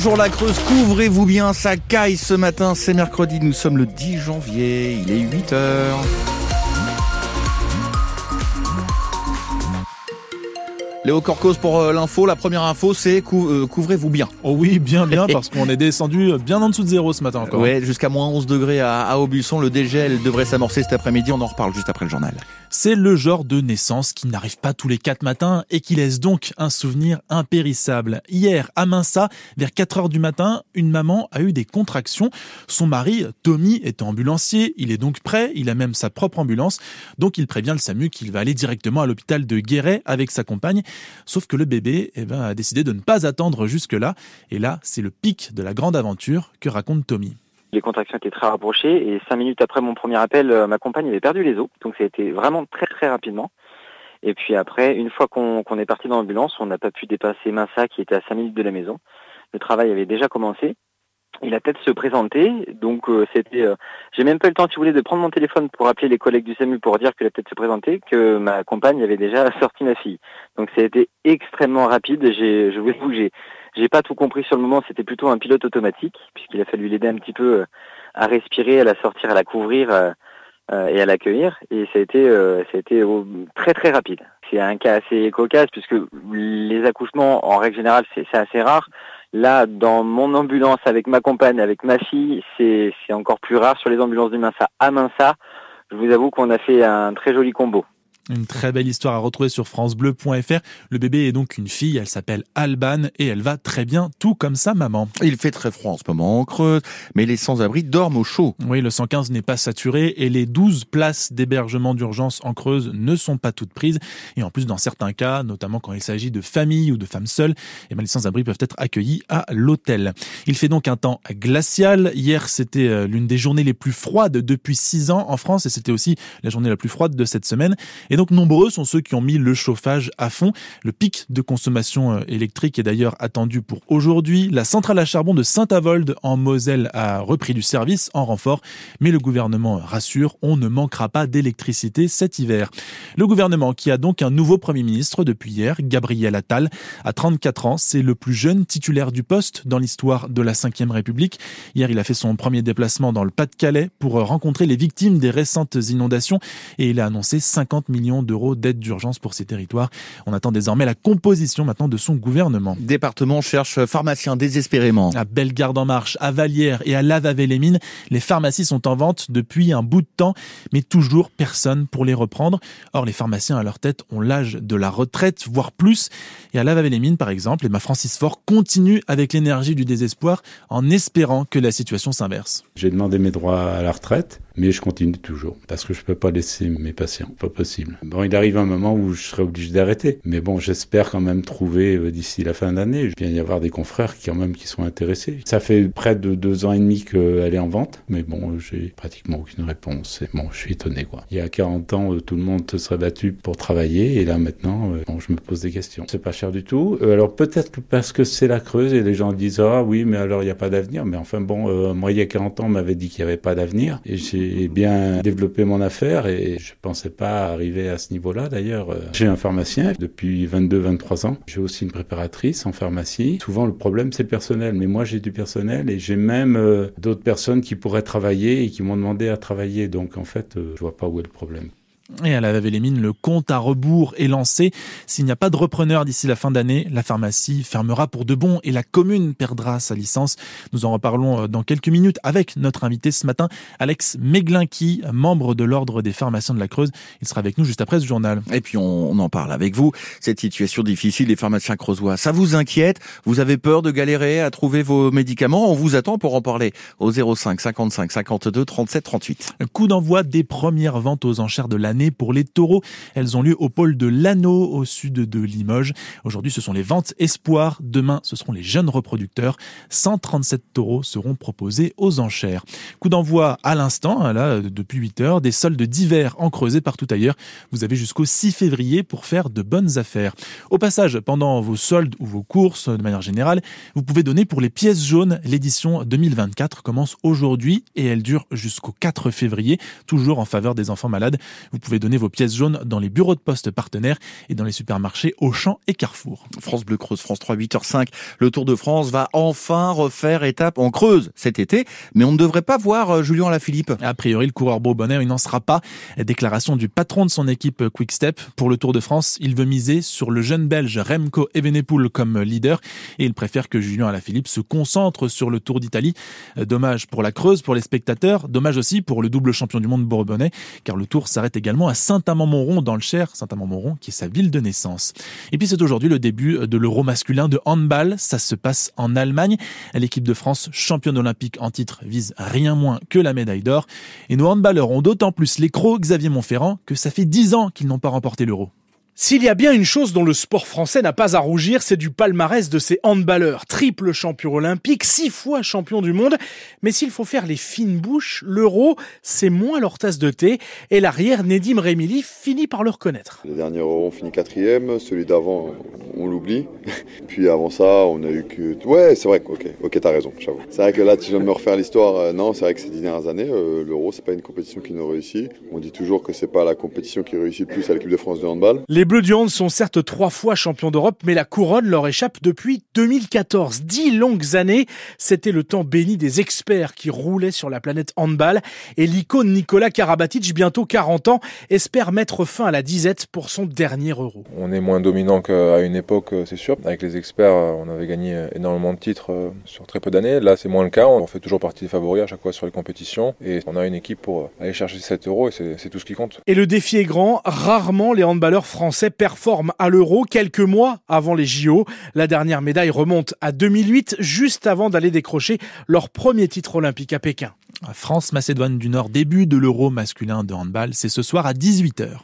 Bonjour la Creuse, couvrez-vous bien, ça caille ce matin, c'est mercredi, nous sommes le 10 janvier, il est 8 heures. Léo Corcos pour euh, l'info. La première info, c'est euh, couvrez-vous bien. Oh oui, bien, bien, parce qu'on est descendu bien en dessous de zéro ce matin encore. Ouais, jusqu'à moins 11 degrés à, à Aubusson. Le dégel devrait s'amorcer cet après-midi. On en reparle juste après le journal. C'est le genre de naissance qui n'arrive pas tous les quatre matins et qui laisse donc un souvenir impérissable. Hier, à Minsa, vers 4 heures du matin, une maman a eu des contractions. Son mari, Tommy, est ambulancier. Il est donc prêt. Il a même sa propre ambulance. Donc il prévient le SAMU qu'il va aller directement à l'hôpital de Guéret avec sa compagne. Sauf que le bébé eh ben, a décidé de ne pas attendre jusque-là. Et là, c'est le pic de la grande aventure que raconte Tommy. Les contractions étaient très rapprochées et cinq minutes après mon premier appel, euh, ma compagne avait perdu les os. Donc ça a été vraiment très très rapidement. Et puis après, une fois qu'on est parti dans l'ambulance, on n'a pas pu dépasser Massa qui était à cinq minutes de la maison. Le travail avait déjà commencé il a peut-être se présenter. Donc euh, c'était, euh, j'ai même pas eu le temps, si vous voulez, de prendre mon téléphone pour appeler les collègues du SAMU pour dire qu'il a peut-être se présenter, que ma compagne avait déjà sorti ma fille. Donc ça a été extrêmement rapide. J'ai, je vous avoue, j'ai, j'ai pas tout compris sur le moment. C'était plutôt un pilote automatique puisqu'il a fallu l'aider un petit peu euh, à respirer, à la sortir, à la couvrir et à l'accueillir. Et ça a été, ça a été très très rapide. C'est un cas assez cocasse puisque les accouchements, en règle générale, c'est assez rare. Là, dans mon ambulance avec ma compagne, avec ma fille, c'est encore plus rare sur les ambulances du Minsa à Minsa. Je vous avoue qu'on a fait un très joli combo. Une très belle histoire à retrouver sur francebleu.fr. Le bébé est donc une fille, elle s'appelle Alban et elle va très bien, tout comme sa maman. Il fait très froid en ce moment en Creuse, mais les sans-abri dorment au chaud. Oui, le 115 n'est pas saturé et les 12 places d'hébergement d'urgence en Creuse ne sont pas toutes prises. Et en plus, dans certains cas, notamment quand il s'agit de familles ou de femmes seules, eh ben, les sans-abri peuvent être accueillis à l'hôtel. Il fait donc un temps glacial. Hier, c'était euh, l'une des journées les plus froides depuis 6 ans en France et c'était aussi la journée la plus froide de cette semaine. Et donc nombreux sont ceux qui ont mis le chauffage à fond. Le pic de consommation euh, électrique est d'ailleurs attendu pour aujourd'hui. La centrale à charbon de Saint-Avold en Moselle a repris du service en renfort, mais le gouvernement rassure, on ne manquera pas d'électricité cet hiver. Le gouvernement qui a donc un nouveau Premier ministre depuis hier, Gabriel Attal, à 34 ans, c'est le plus jeune titulaire du poste dans l'histoire de la Ve République. Hier, il a fait son premier déplacement dans le Pas-de-Calais pour rencontrer les victimes des récentes inondations et il a annoncé 50 millions d'euros d'aide d'urgence pour ces territoires. On attend désormais la composition maintenant de son gouvernement. Département cherche pharmaciens désespérément. À Bellegarde-en-Marche, à Vallière et à Lavavé-les-Mines, les pharmacies sont en vente depuis un bout de temps, mais toujours personne pour les reprendre. Or, les pharmaciens à leur tête ont l'âge de la retraite, voire plus. Et à Lavavé-les-Mines, par exemple, Emma Francis Fort continue avec l'énergie du désespoir en espérant que la situation s'inverse. J'ai demandé mes droits à la retraite mais je continue toujours parce que je peux pas laisser mes patients, pas possible. Bon, il arrive un moment où je serai obligé d'arrêter, mais bon, j'espère quand même trouver euh, d'ici la fin d'année. Il vient y avoir des confrères qui quand même qui sont intéressés. Ça fait près de deux ans et demi qu'elle est en vente, mais bon, j'ai pratiquement aucune réponse. Et bon, je suis étonné quoi. Il y a 40 ans, euh, tout le monde se serait battu pour travailler, et là maintenant, euh, bon, je me pose des questions. C'est pas cher du tout. Alors peut-être parce que c'est la Creuse et les gens disent ah oui, mais alors il n'y a pas d'avenir. Mais enfin bon, moi il y a 40 ans, on m'avait dit qu'il n'y avait pas d'avenir, et j'ai j'ai bien développé mon affaire et je pensais pas arriver à ce niveau-là d'ailleurs. J'ai un pharmacien depuis 22-23 ans. J'ai aussi une préparatrice en pharmacie. Souvent le problème c'est le personnel, mais moi j'ai du personnel et j'ai même euh, d'autres personnes qui pourraient travailler et qui m'ont demandé à travailler. Donc en fait, euh, je vois pas où est le problème. Et à la mines le compte à rebours est lancé. S'il n'y a pas de repreneur d'ici la fin d'année, la pharmacie fermera pour de bon et la commune perdra sa licence. Nous en reparlons euh, dans quelques minutes avec notre invité ce matin, Alex Meglinki, membre de l'Ordre des pharmaciens de la Creuse. Il sera avec nous juste après ce journal. Et puis on, en parle avec vous. Cette situation difficile des pharmaciens creusois, ça vous inquiète? Vous avez peur de galérer à trouver vos médicaments? On vous attend pour en parler au 05 55 52 37 38. Coup d'envoi des premières ventes aux enchères de l'année pour les taureaux. Elles ont lieu au pôle de l'Anneau, au sud de Limoges. Aujourd'hui, ce sont les ventes espoirs. Demain, ce seront les jeunes reproducteurs. 137 taureaux seront proposés aux enchères. Coup d'envoi à l'instant, hein, là, depuis 8 heures, des soldes d'hiver en partout ailleurs. Vous avez jusqu'au 6 février pour faire de bonnes affaires. Au passage, pendant vos soldes ou vos courses, de manière générale, vous pouvez donner pour les pièces jaunes. L'édition 2024 commence aujourd'hui et elle dure jusqu'au 4 février, toujours en faveur des enfants malades. Vous pouvez donner vos pièces jaunes dans les bureaux de poste partenaires et dans les supermarchés Auchan et Carrefour. France Bleu Creuse, France 3, 8h05. Le Tour de France va enfin refaire étape en Creuse cet été, mais on ne devrait pas voir euh, Julien Alaphilippe. A priori, le coureur bourbonnais, il n'en sera pas. Déclaration du patron de son équipe Quick Step. Pour le Tour de France, il veut miser sur le jeune belge Remco Evenepoel comme leader et il préfère que Julien Alaphilippe se concentre sur le Tour d'Italie. Dommage pour la Creuse, pour les spectateurs, dommage aussi pour le double champion du monde bourbonnais, car le Tour s'arrête également à Saint-Amand-Montrond dans le Cher, Saint-Amand-Montrond qui est sa ville de naissance. Et puis c'est aujourd'hui le début de l'Euro masculin de handball. Ça se passe en Allemagne. L'équipe de France, championne olympique en titre, vise rien moins que la médaille d'or. Et nos handballeurs ont d'autant plus les crocs Xavier Montferrand que ça fait dix ans qu'ils n'ont pas remporté l'Euro. S'il y a bien une chose dont le sport français n'a pas à rougir, c'est du palmarès de ses handballeurs. Triple champion olympique, six fois champion du monde. Mais s'il faut faire les fines bouches, l'euro, c'est moins leur tasse de thé. Et l'arrière, Nedim Remili, finit par le reconnaître. Le dernier euro, on finit quatrième. Celui d'avant, on l'oublie. Puis avant ça, on a eu que... Ouais, c'est vrai, ok, ok, t'as raison, j'avoue. C'est vrai que là, tu viens de me refaire l'histoire. Euh, non, c'est vrai que ces dix dernières années, euh, l'euro, c'est pas une compétition qui nous réussit. On dit toujours que c'est pas la compétition qui réussit le plus à l'équipe de France de handball. Les Bleus du Hand sont certes trois fois champions d'Europe, mais la couronne leur échappe depuis 2014. Dix longues années, c'était le temps béni des experts qui roulaient sur la planète handball. Et l'icône Nicolas Karabatic, bientôt 40 ans, espère mettre fin à la disette pour son dernier Euro. On est moins dominant qu'à une époque, c'est sûr. Avec les experts, on avait gagné énormément de titres euh, sur très peu d'années. Là, c'est moins le cas. On fait toujours partie des favoris à chaque fois sur les compétitions. Et on a une équipe pour aller chercher 7 euros et c'est tout ce qui compte. Et le défi est grand. Rarement les handballeurs français performent forme à l'Euro quelques mois avant les JO. La dernière médaille remonte à 2008, juste avant d'aller décrocher leur premier titre olympique à Pékin. France-Macédoine du Nord, début de l'Euro masculin de handball, c'est ce soir à 18h.